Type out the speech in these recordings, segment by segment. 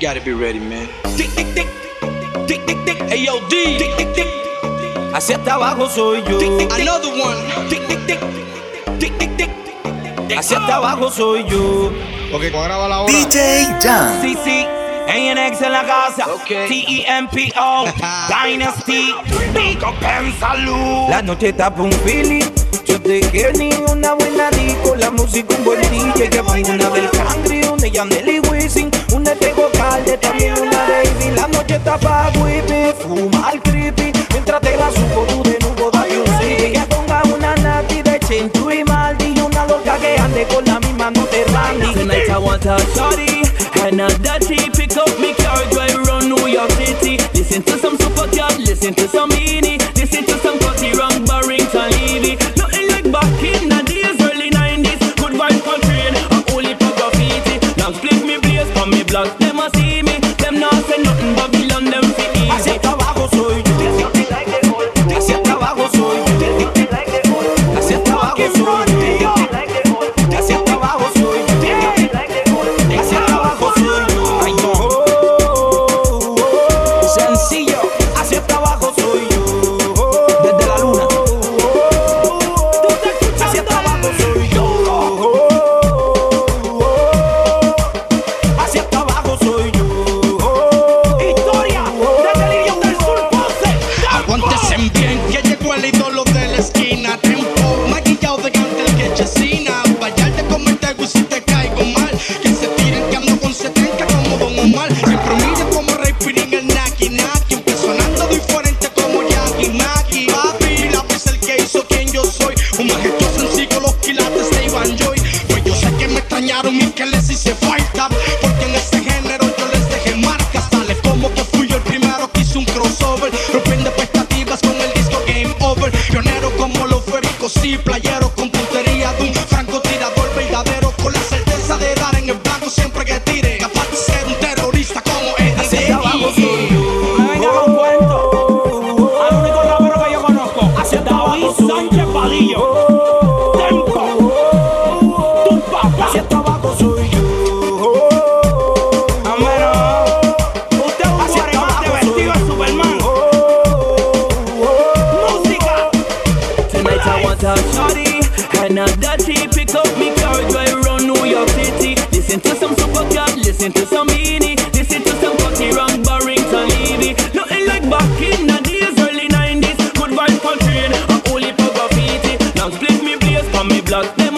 Gotta be ready, man. Tic, tic, tic. Tic, tic, tic. Hey, yo, D. Tic, abajo soy yo. Tic, Another one. Tic, tic, tic. Abajo soy yo. Ok, la hora. DJ Jan. Sí, sí. ANX en la casa, okay. T-E-M-P-O, Dynasty, Pico La noche está un feeling discotequera ni una buena disco, la música un buen DJ, que una del country, una Yanel y Wisin, una Tego Calde, también una Davy, la noche está pa' whippy, fuma el creepy, mientras te la subo tú de nuevo date un sí, que ponga una nati de Chintu y Maldi, y una loca que ande con la misma no te mandi. Tonight I want a shawty, and a dirty, pick up me car, drive around New York City, listen to some super cat, listen to some beanie, Yeah. blood.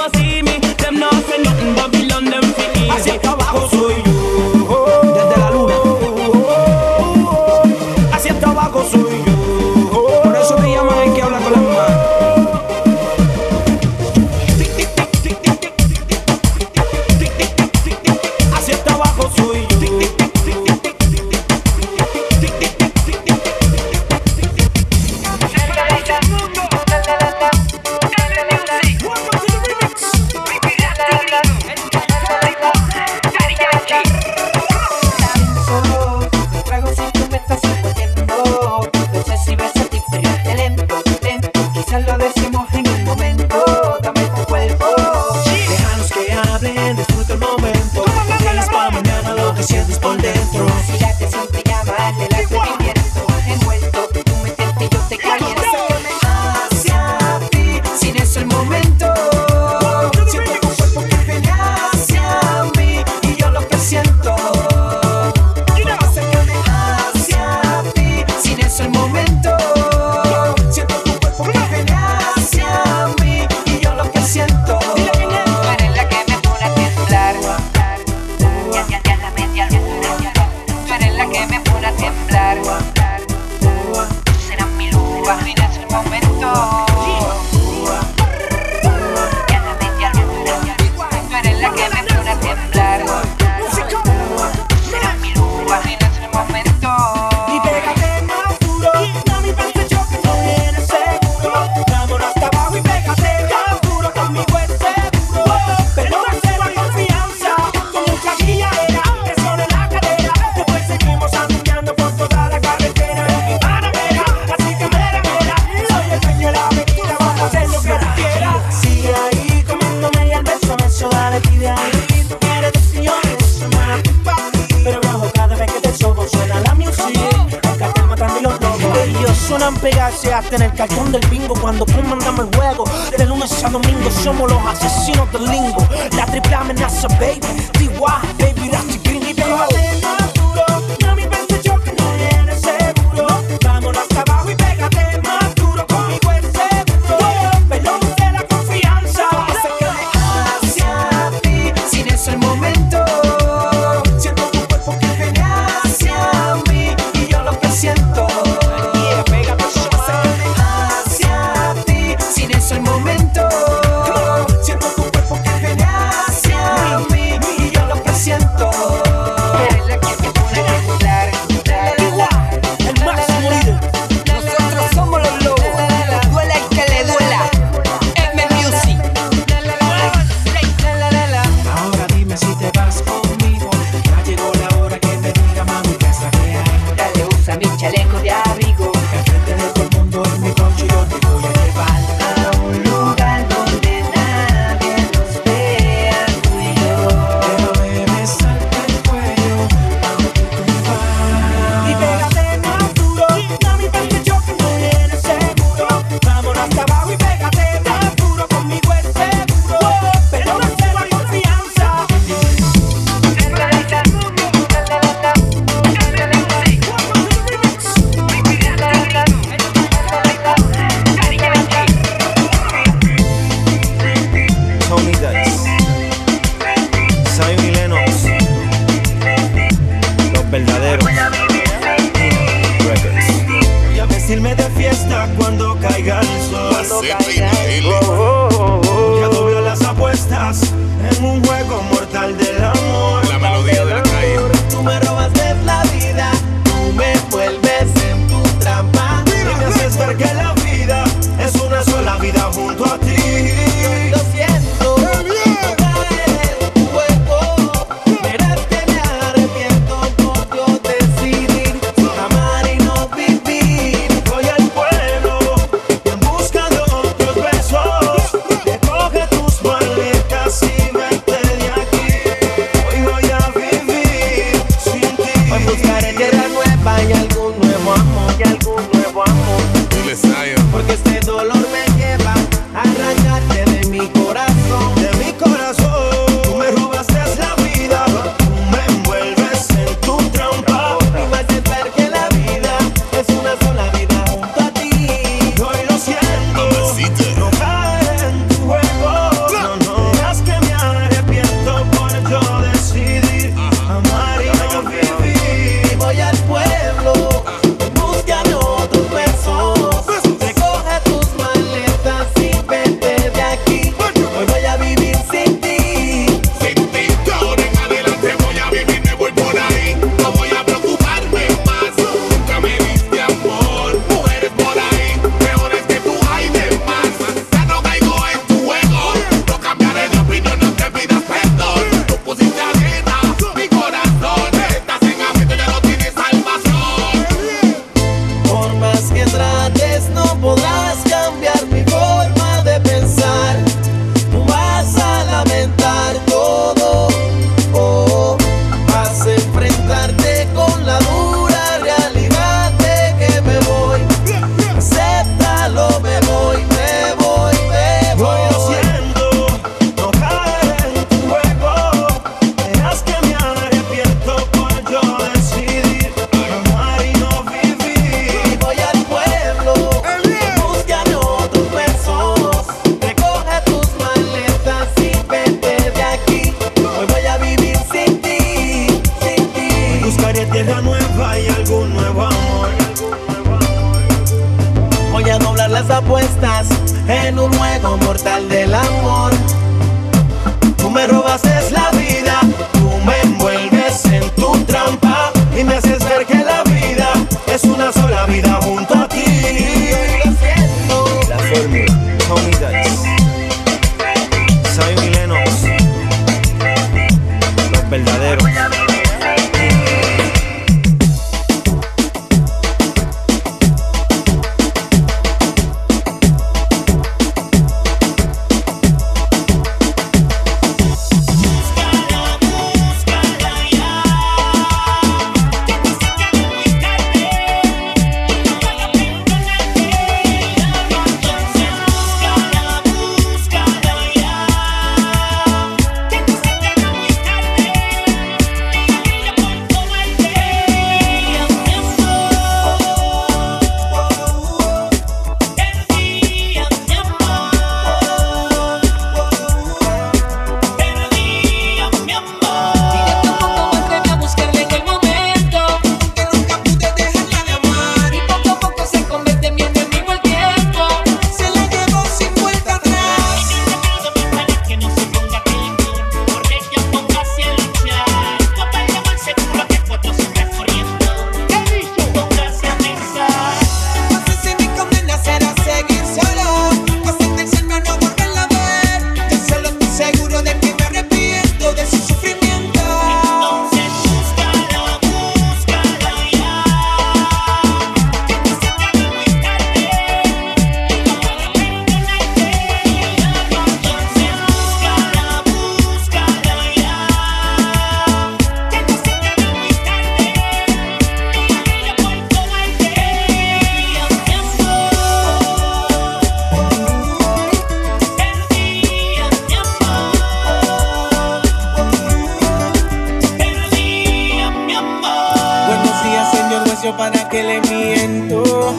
para que le miento.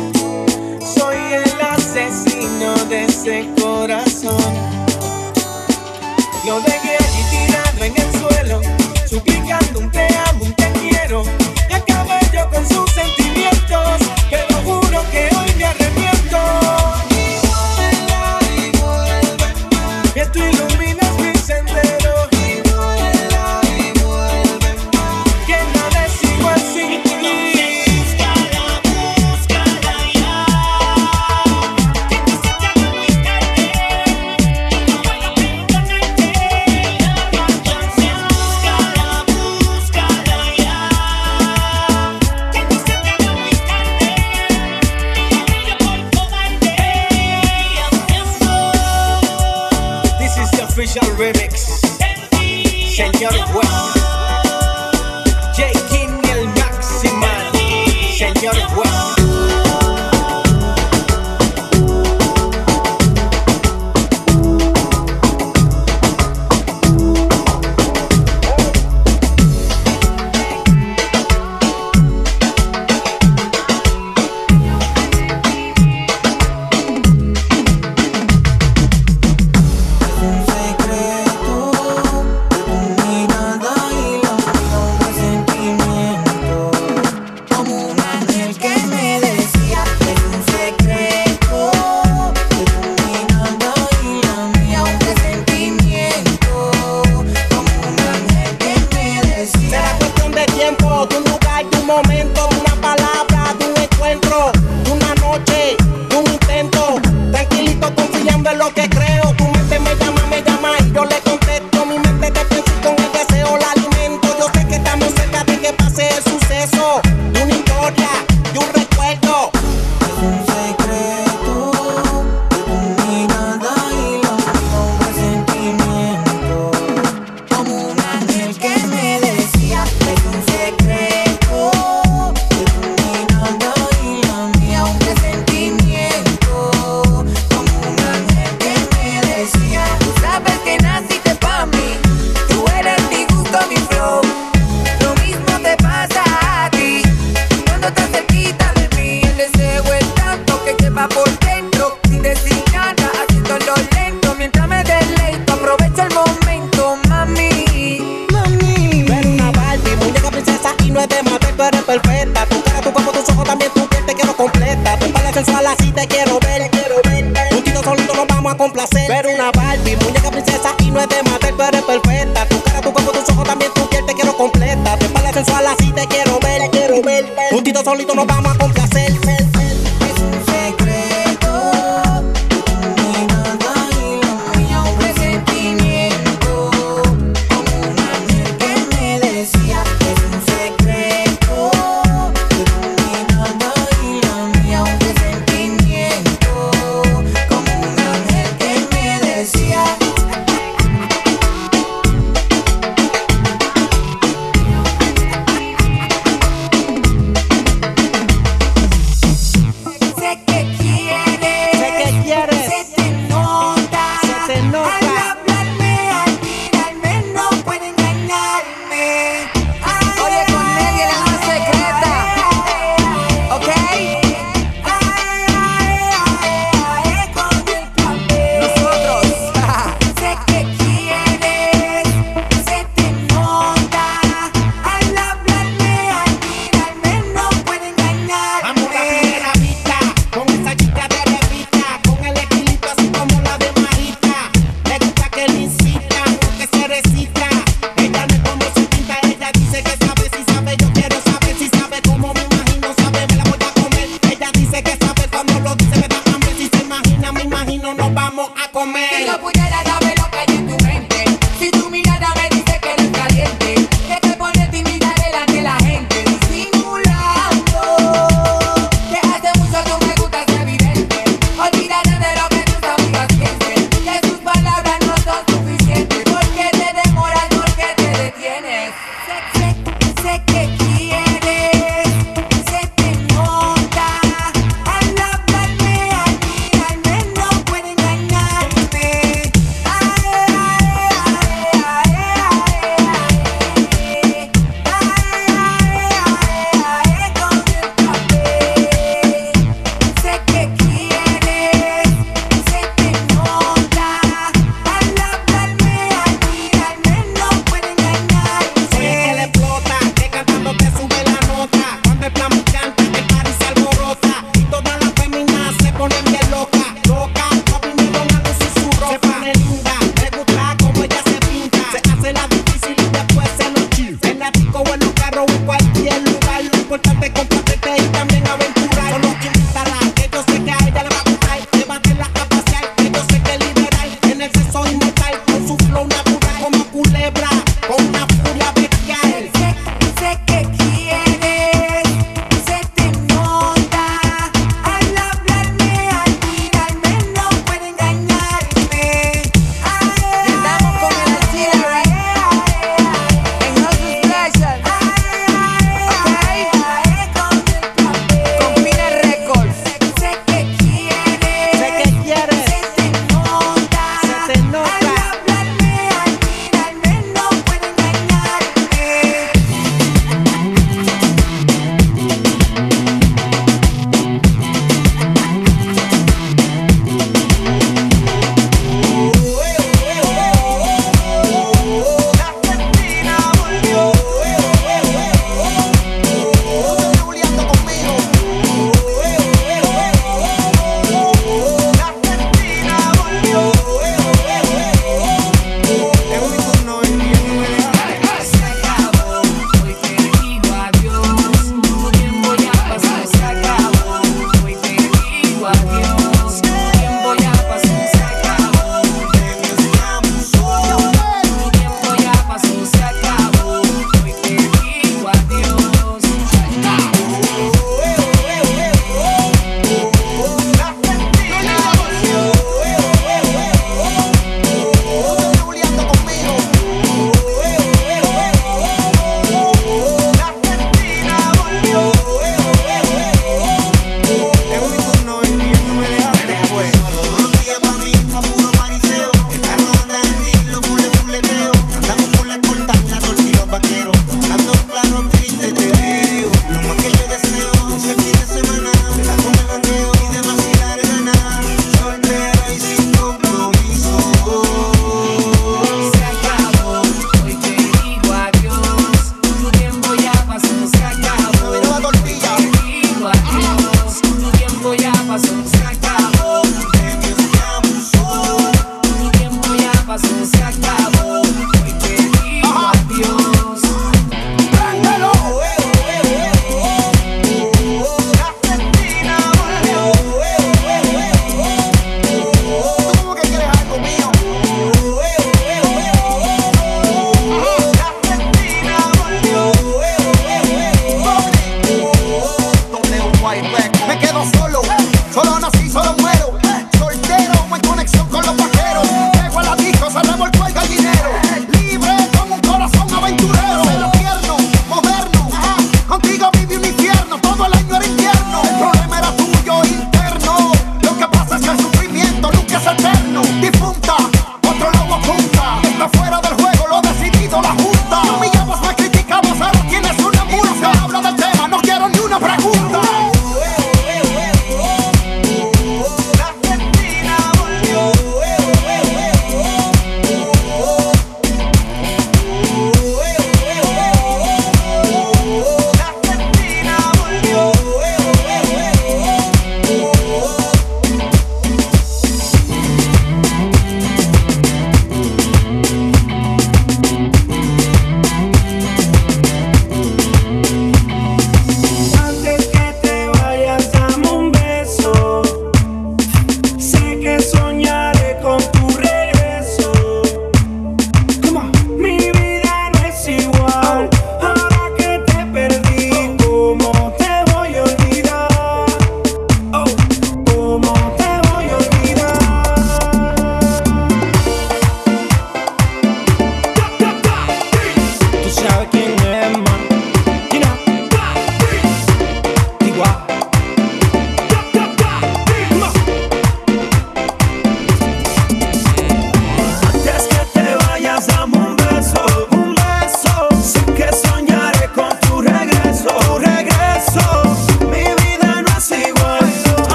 Soy el asesino de ese corazón. Lo dejé allí tirado en el suelo, suplicando un te amo, un te quiero. Y acabé yo con sus sentimientos, pero juro que hoy me arrepiento.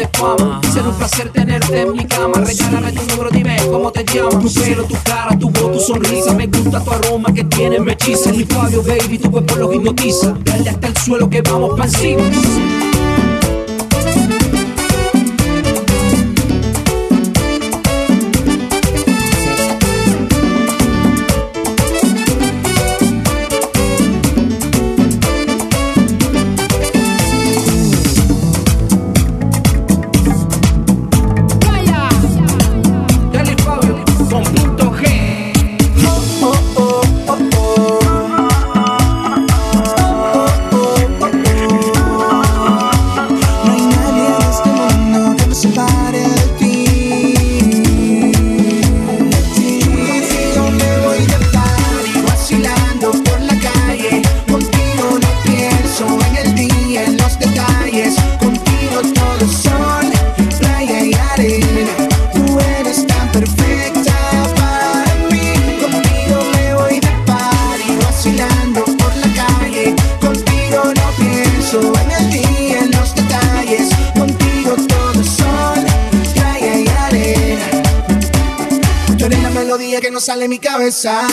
de. Será un placer tenerte en mi cama. Regálame tu número, dime cómo te llamas. Tu pelo, tu cara, tu voz, tu sonrisa. Me gusta tu aroma que tiene, me hechiza. Mi Fabio, baby, tu cuerpo lo hipnotiza. Dale hasta el suelo que vamos pa' encima. que no sale mi cabeza.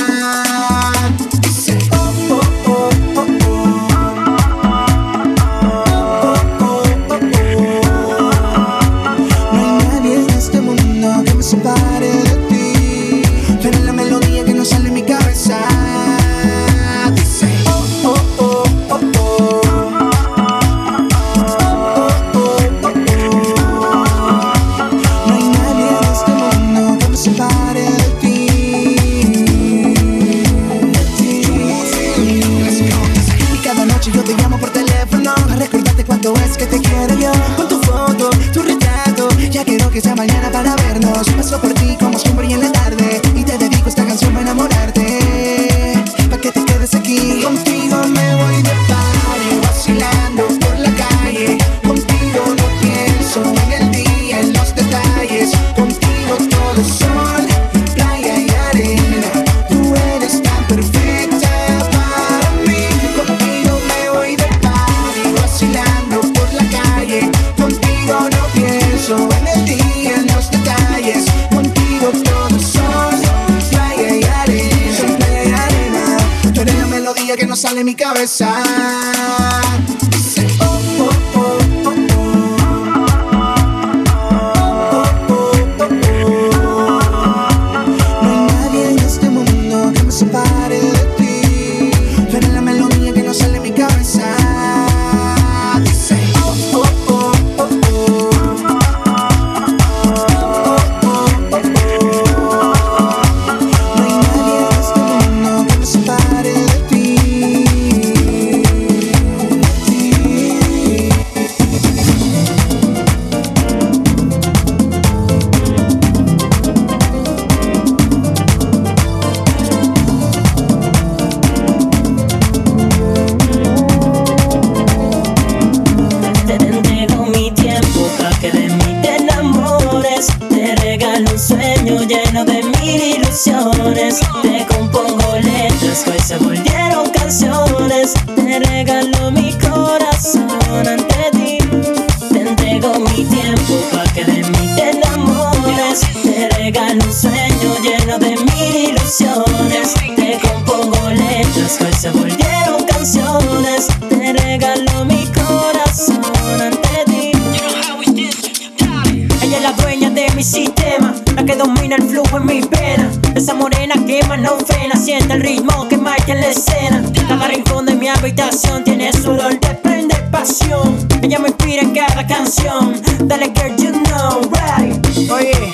ritmo que marca la escena. Cada rincón de mi habitación tiene su olor de prende pasión. Ella me inspira en cada canción. Dale, girl, you know, right. Oye,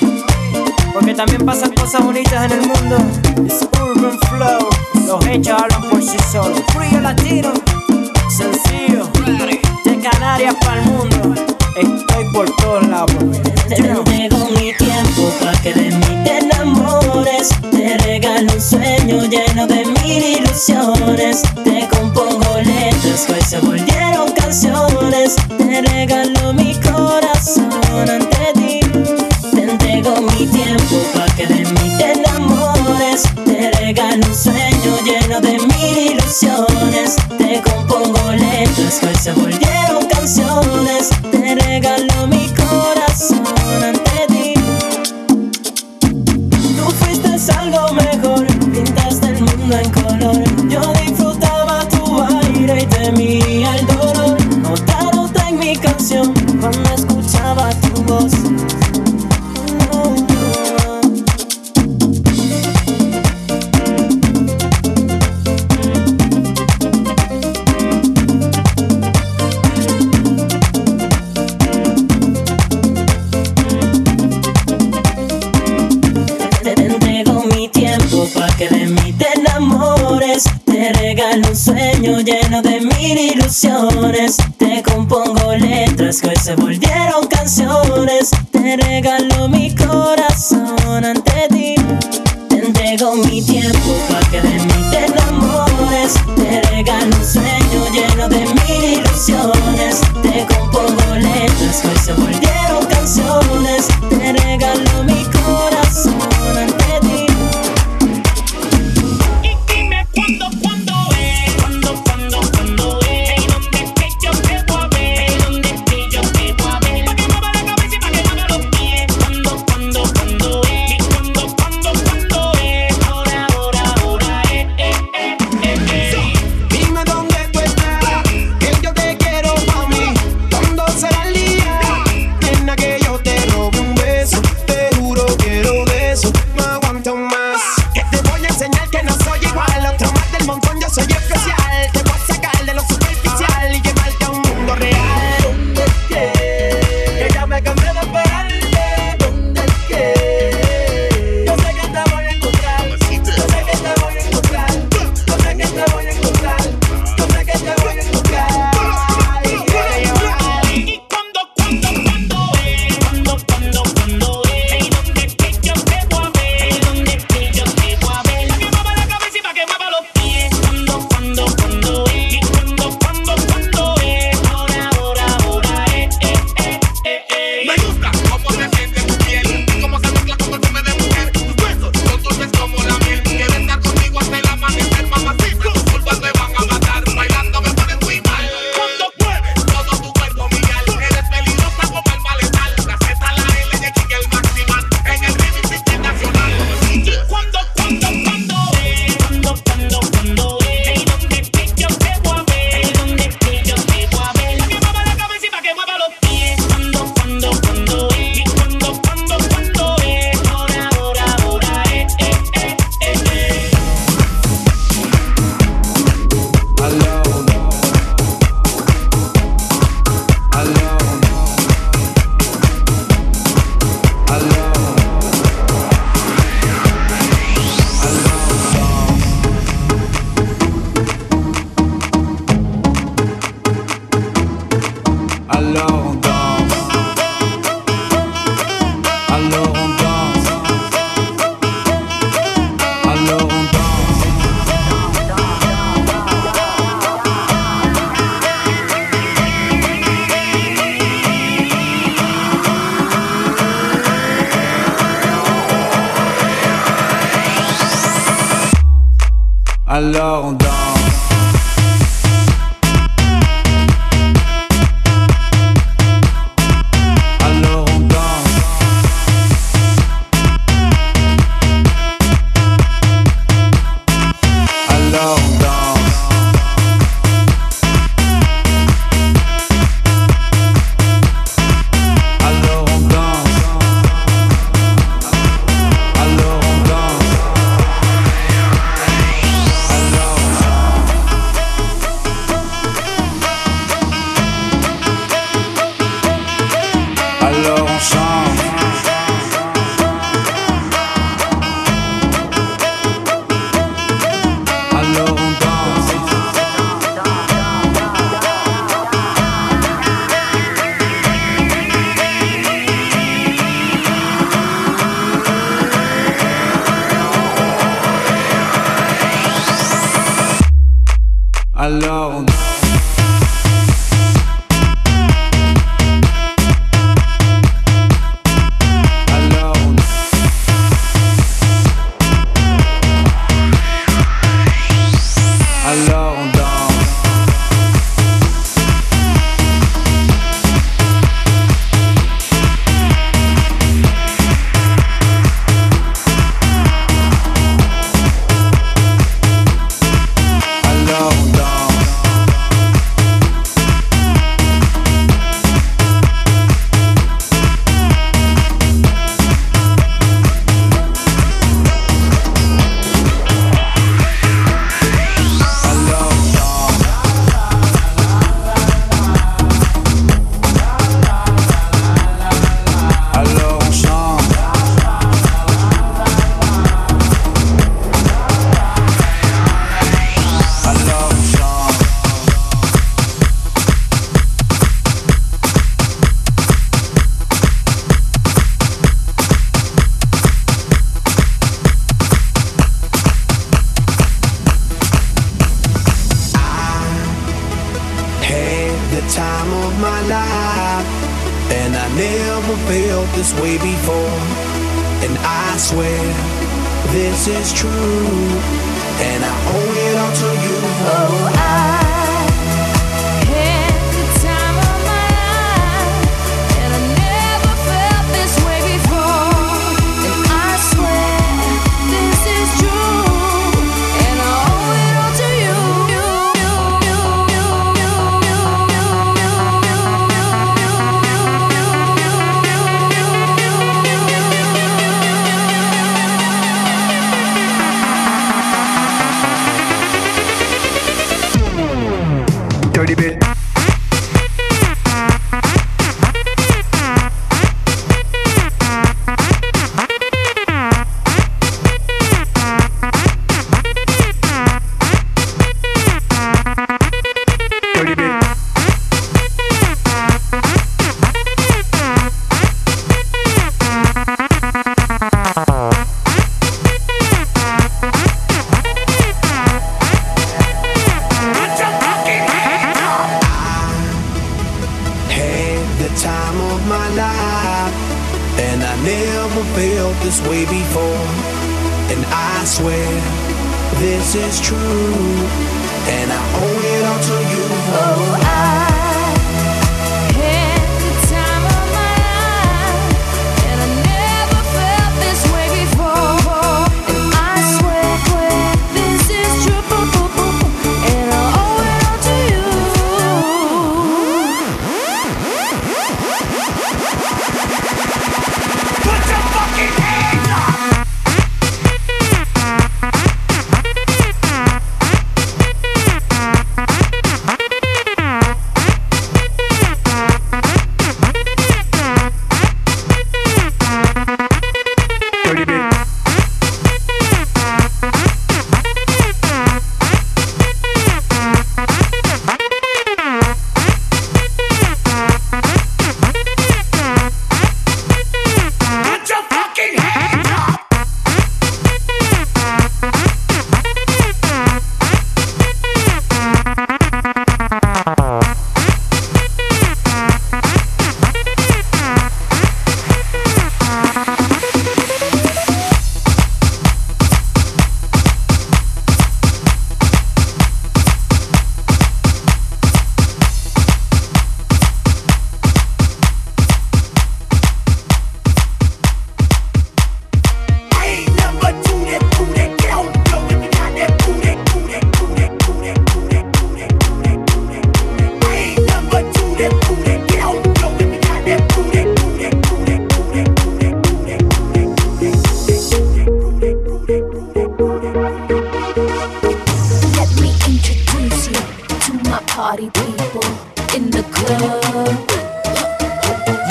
porque también pasan cosas bonitas en el mundo. It's urban flow. Los hechos hablan por sí solos. Frío latino, sencillo. De Canarias para el mundo. Estoy por todos lados. te compongo letras que se volvieron canciones, te regalo mi corazón ante ti, te entrego mi tiempo para que de mí te te regalo un sueño lleno de mil ilusiones, te compongo letras que se volvieron canciones. amores alors on danse.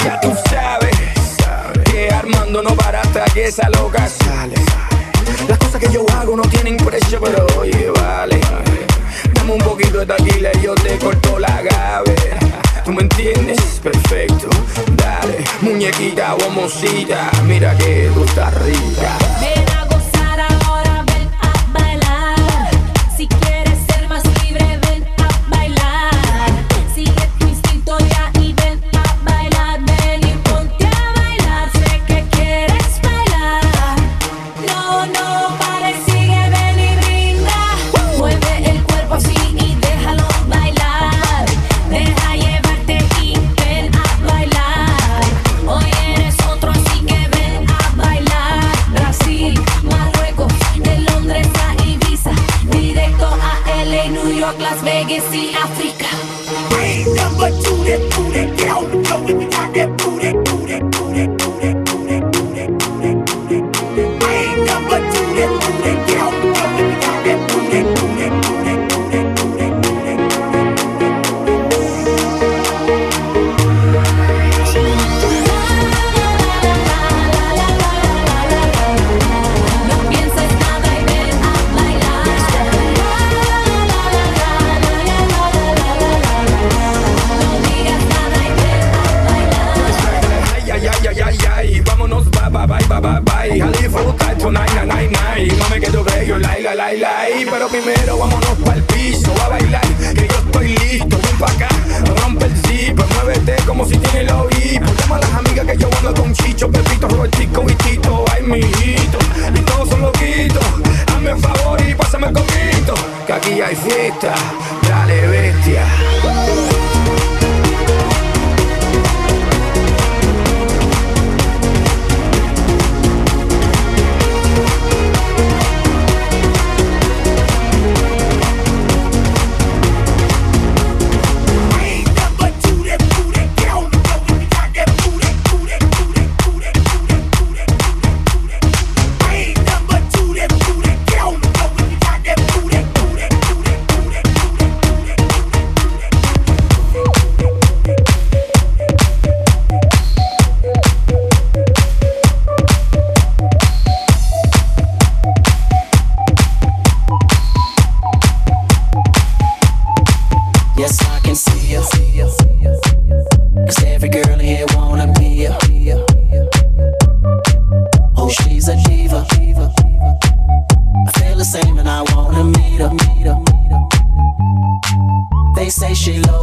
Ya tú sabes, que Armando no barata que esa loca sale. Las cosas que yo hago no tienen precio, pero oye, vale. Dame un poquito de taquila y yo te corto la gaveta. ¿Tú me entiendes? Perfecto. Dale, muñequita, bombocita, mira que tú estás rica. legacy Africa. Brain number two, that two, that down, going I feel the same and I wanna meet her. They say she loves.